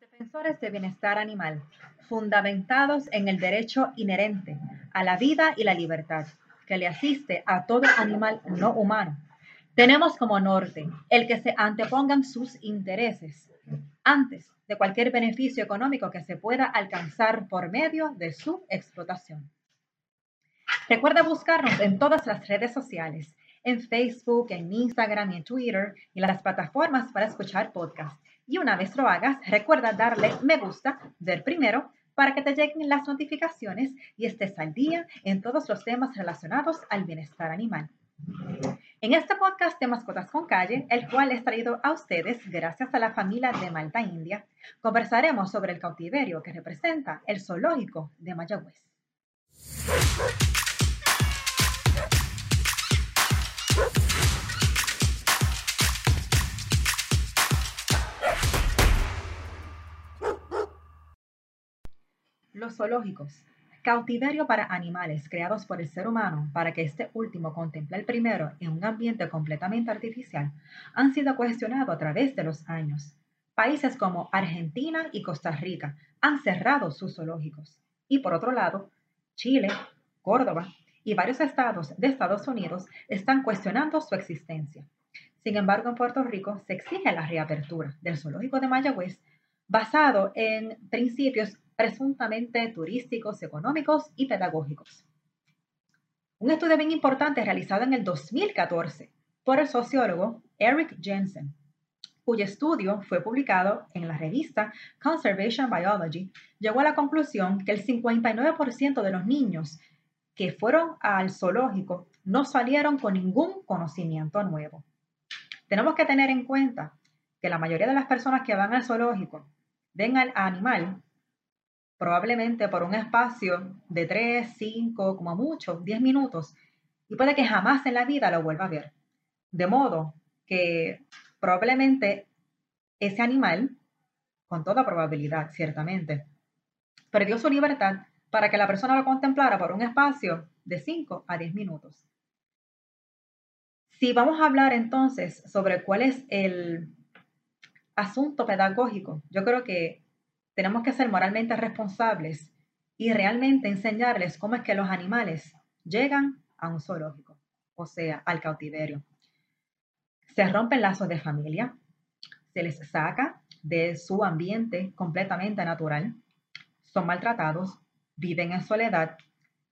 Defensores de bienestar animal, fundamentados en el derecho inherente a la vida y la libertad, que le asiste a todo animal no humano, tenemos como norte el que se antepongan sus intereses antes de cualquier beneficio económico que se pueda alcanzar por medio de su explotación. Recuerda buscarnos en todas las redes sociales, en Facebook, en Instagram en Twitter y las plataformas para escuchar podcasts. Y una vez lo hagas, recuerda darle me gusta, ver primero, para que te lleguen las notificaciones y estés al día en todos los temas relacionados al bienestar animal. En este podcast de Mascotas con Calle, el cual es traído a ustedes gracias a la familia de Malta India, conversaremos sobre el cautiverio que representa el zoológico de Mayagüez. Los zoológicos. Cautiverio para animales creados por el ser humano para que este último contemple el primero en un ambiente completamente artificial han sido cuestionados a través de los años. Países como Argentina y Costa Rica han cerrado sus zoológicos. Y por otro lado, Chile, Córdoba y varios estados de Estados Unidos están cuestionando su existencia. Sin embargo, en Puerto Rico se exige la reapertura del zoológico de Mayagüez basado en principios presuntamente turísticos, económicos y pedagógicos. Un estudio bien importante realizado en el 2014 por el sociólogo Eric Jensen, cuyo estudio fue publicado en la revista Conservation Biology, llegó a la conclusión que el 59% de los niños que fueron al zoológico no salieron con ningún conocimiento nuevo. Tenemos que tener en cuenta que la mayoría de las personas que van al zoológico ven al animal probablemente por un espacio de 3, 5, como mucho, 10 minutos, y puede que jamás en la vida lo vuelva a ver. De modo que probablemente ese animal, con toda probabilidad, ciertamente, perdió su libertad para que la persona lo contemplara por un espacio de 5 a 10 minutos. Si vamos a hablar entonces sobre cuál es el asunto pedagógico, yo creo que tenemos que ser moralmente responsables y realmente enseñarles cómo es que los animales llegan a un zoológico, o sea, al cautiverio. Se rompen lazos de familia, se les saca de su ambiente completamente natural, son maltratados, viven en soledad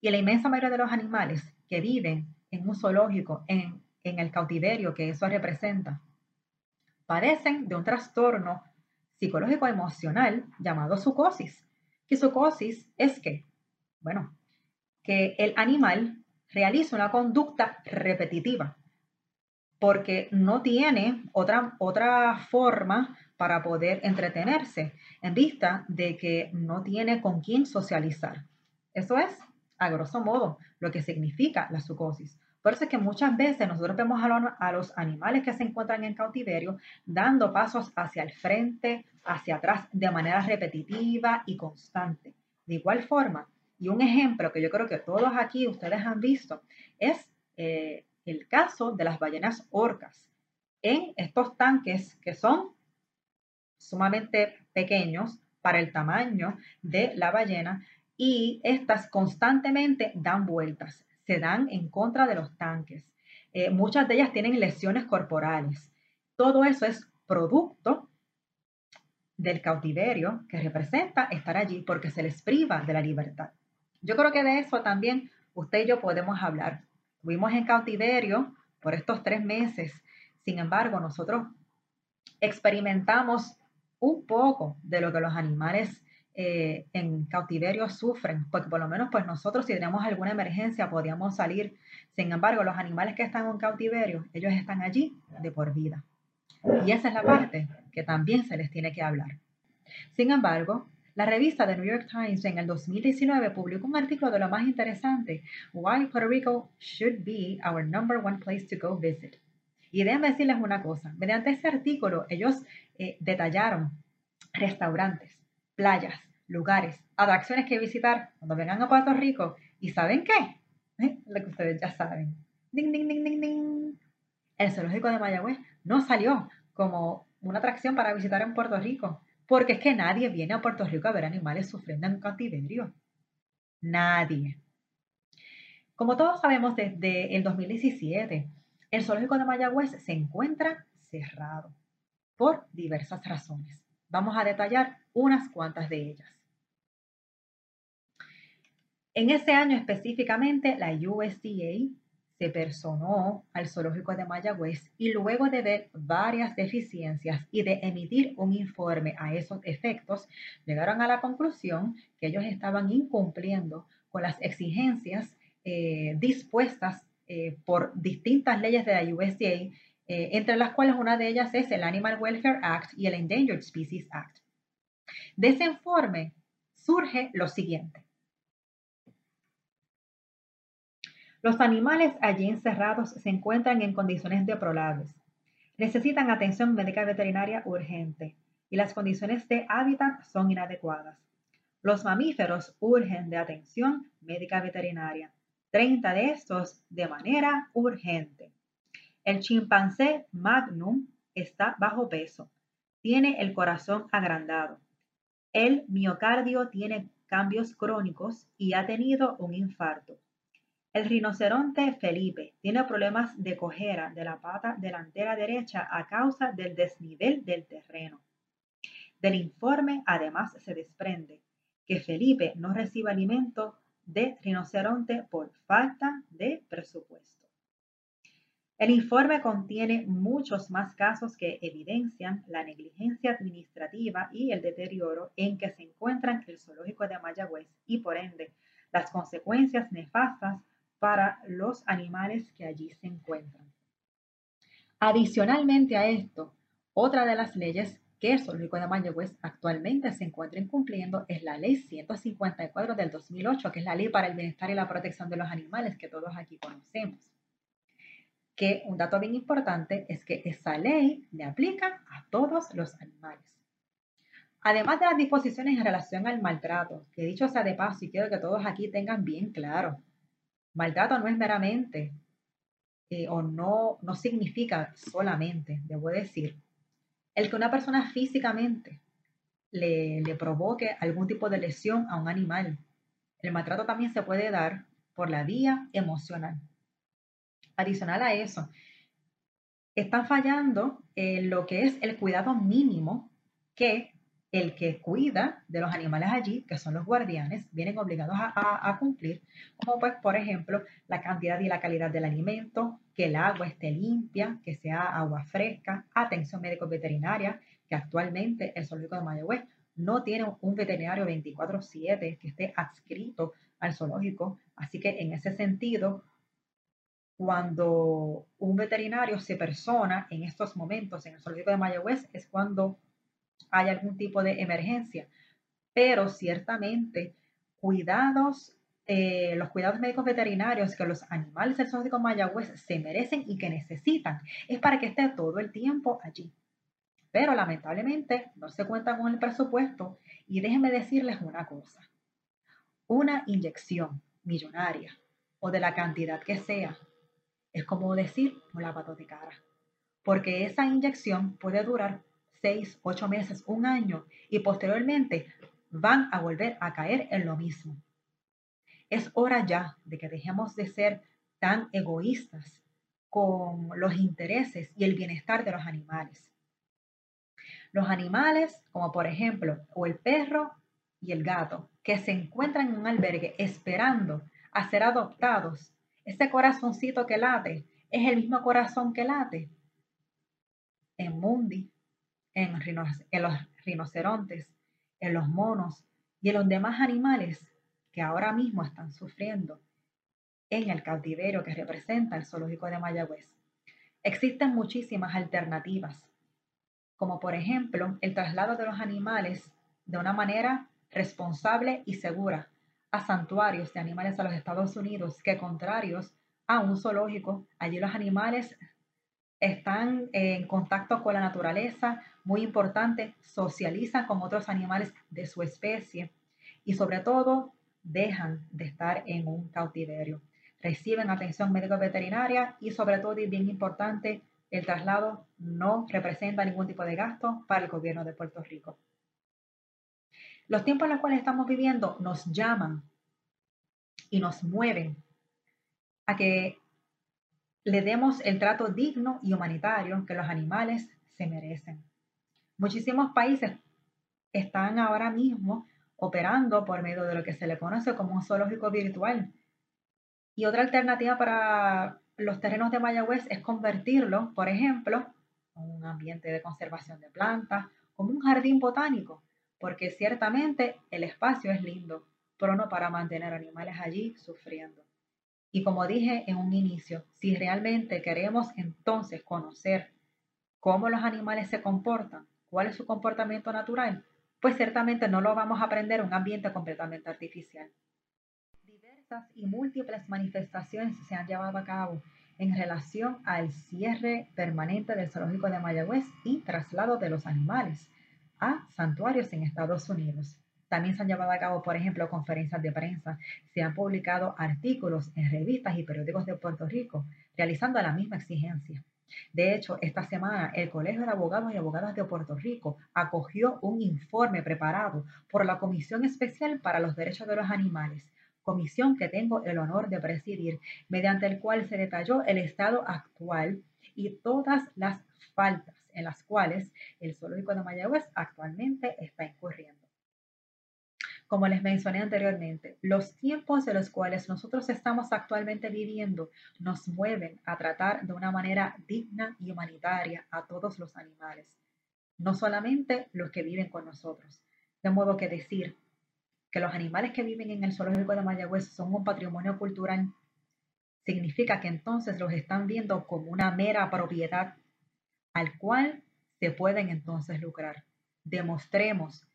y la inmensa mayoría de los animales que viven en un zoológico, en, el cautiverio que eso representa, padecen de un trastorno psicológico emocional llamado sucosis. Que sucosis es que, bueno, que el animal realiza una conducta repetitiva porque no tiene otra, otra forma para poder entretenerse en vista de que no tiene con quién socializar. Eso es, a grosso modo, lo que significa la sucosis. Por eso es que muchas veces nosotros vemos a, los animales que se encuentran en cautiverio dando pasos hacia el frente, hacia atrás, de manera repetitiva y constante. De igual forma, y un ejemplo que yo creo que todos aquí ustedes han visto, es eh, el caso de las ballenas orcas. En estos tanques que son sumamente pequeños para el tamaño de la ballena y estas constantemente dan vueltas se dan en contra de los tanques. Eh, muchas de ellas tienen lesiones corporales. Todo eso es producto del cautiverio que representa estar allí porque se les priva de la libertad. Yo creo que de eso también usted y yo podemos hablar. Fuimos en cautiverio por estos tres meses. Sin embargo, nosotros experimentamos un poco de lo que los animales eh, en cautiverio sufren, porque por lo menos pues nosotros si tenemos alguna emergencia podíamos salir. Sin embargo, los animales que están en cautiverio, ellos están allí de por vida. Y esa es la parte que también se les tiene que hablar. Sin embargo, la revista The New York Times en el 2019 publicó un artículo de lo más interesante, Why Puerto Rico Should Be Our Number One Place to Go Visit. Y déjenme decirles una cosa, mediante ese artículo ellos eh, detallaron restaurantes, playas, lugares, atracciones que visitar cuando vengan a Puerto Rico. ¿Y saben qué? ¿Eh? Lo que ustedes ya saben. Ding, ding, ding, ding, ding. El zoológico de Mayagüez no salió como una atracción para visitar en Puerto Rico. Porque es que nadie viene a Puerto Rico a ver animales sufriendo en cautiverio. Nadie. Como todos sabemos, desde el 2017, el zoológico de Mayagüez se encuentra cerrado por diversas razones. Vamos a detallar unas cuantas de ellas. En ese año específicamente, la USDA se personó al zoológico de Mayagüez y luego de ver varias deficiencias y de emitir un informe a esos efectos, llegaron a la conclusión que ellos estaban incumpliendo con las exigencias eh, dispuestas eh, por distintas leyes de la USDA, eh, entre las cuales una de ellas es el Animal Welfare Act y el Endangered Species Act. De ese informe surge lo siguiente. Los animales allí encerrados se encuentran en condiciones deplorables. Necesitan atención médica veterinaria urgente y las condiciones de hábitat son inadecuadas. Los mamíferos urgen de atención médica veterinaria 30 de estos de manera urgente. El chimpancé magnum está bajo peso. Tiene el corazón agrandado. El miocardio tiene cambios crónicos y ha tenido un infarto. El rinoceronte Felipe tiene problemas de cojera de la pata delantera derecha a causa del desnivel del terreno. Del informe además se desprende que Felipe no recibe alimento de rinoceronte por falta de presupuesto. El informe contiene muchos más casos que evidencian la negligencia administrativa y el deterioro en que se encuentran el zoológico de Mayagüez y por ende las consecuencias nefastas para los animales que allí se encuentran. Adicionalmente a esto, otra de las leyes que el Zoológico de Mayagüez actualmente se encuentra incumpliendo es la Ley 154 del 2008, que es la Ley para el Bienestar y la Protección de los Animales que todos aquí conocemos. Que un dato bien importante es que esa ley le aplica a todos los animales. Además de las disposiciones en relación al maltrato, que dicho sea de paso y quiero que todos aquí tengan bien claro, maltrato no es meramente eh, o no, no significa solamente, debo decir, el que una persona físicamente le, provoque algún tipo de lesión a un animal. El maltrato también se puede dar por la vía emocional. Adicional a eso, están fallando en lo que es el cuidado mínimo que el que cuida de los animales allí, que son los guardianes, vienen obligados a, cumplir, como pues, por ejemplo, la cantidad y la calidad del alimento, que el agua esté limpia, que sea agua fresca, atención médico-veterinaria, que actualmente el zoológico de Mayagüez no tiene un veterinario 24/7 que esté adscrito al zoológico, así que en ese sentido, cuando un veterinario se persona en estos momentos en el zoológico de Mayagüez es cuando hay algún tipo de emergencia. Pero ciertamente, cuidados, eh, los cuidados médicos veterinarios que los animales del zoológico Mayagüez se merecen y que necesitan, es para que esté todo el tiempo allí. Pero lamentablemente no se cuenta con el presupuesto y déjenme decirles una cosa. Una inyección millonaria o de la cantidad que sea es como decir de cara, porque esa inyección puede durar seis, ocho meses, un año y posteriormente van a volver a caer en lo mismo. Es hora ya de que dejemos de ser tan egoístas con los intereses y el bienestar de los animales. Los animales, como por ejemplo, o el perro y el gato, que se encuentran en un albergue esperando a ser adoptados, ese corazoncito que late es el mismo corazón que late en Mundi, en, los rinocerontes, en los monos y en los demás animales que ahora mismo están sufriendo en el cautiverio que representa el zoológico de Mayagüez. Existen muchísimas alternativas, como por ejemplo el traslado de los animales de una manera responsable y segura a santuarios de animales a los Estados Unidos que contrarios a un zoológico, allí los animales están en contacto con la naturaleza, muy importante, socializan con otros animales de su especie y sobre todo dejan de estar en un cautiverio. Reciben atención médico veterinaria y sobre todo, y bien importante, el traslado no representa ningún tipo de gasto para el gobierno de Puerto Rico. Los tiempos en los cuales estamos viviendo nos llaman y nos mueven a que le demos el trato digno y humanitario que los animales se merecen. Muchísimos países están ahora mismo operando por medio de lo que se le conoce como un zoológico virtual. Y otra alternativa para los terrenos de Mayagüez es convertirlo, por ejemplo, en un ambiente de conservación de plantas, como un jardín botánico, porque ciertamente el espacio es lindo, pero no para mantener animales allí sufriendo. Y como dije en un inicio, si realmente queremos entonces conocer cómo los animales se comportan, cuál es su comportamiento natural, pues ciertamente no lo vamos a aprender en un ambiente completamente artificial. Diversas y múltiples manifestaciones se han llevado a cabo en relación al cierre permanente del zoológico de Mayagüez y traslado de los animales a santuarios en Estados Unidos. También se han llevado a cabo, por ejemplo, conferencias de prensa, se han publicado artículos en revistas y periódicos de Puerto Rico realizando la misma exigencia. De hecho, esta semana el Colegio de Abogados y Abogadas de Puerto Rico acogió un informe preparado por la Comisión Especial para los Derechos de los Animales, comisión que tengo el honor de presidir, mediante el cual se detalló el estado actual y todas las faltas en las cuales el zoológico de Mayagüez actualmente está incurriendo. Como les mencioné anteriormente, los tiempos de los cuales nosotros estamos actualmente viviendo nos mueven a tratar de una manera digna y humanitaria a todos los animales, no solamente los que viven con nosotros. De modo que decir que los animales que viven en el zoológico de Mayagüez son un patrimonio cultural significa que entonces los están viendo como una mera propiedad al cual se pueden entonces lucrar. Demostremos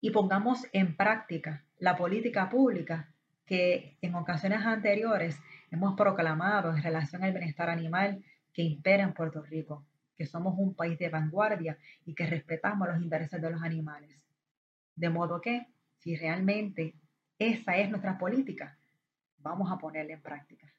y pongamos en práctica la política pública que en ocasiones anteriores hemos proclamado en relación al bienestar animal que impera en Puerto Rico, que somos un país de vanguardia y que respetamos los intereses de los animales. De modo que, si realmente esa es nuestra política, vamos a ponerla en práctica.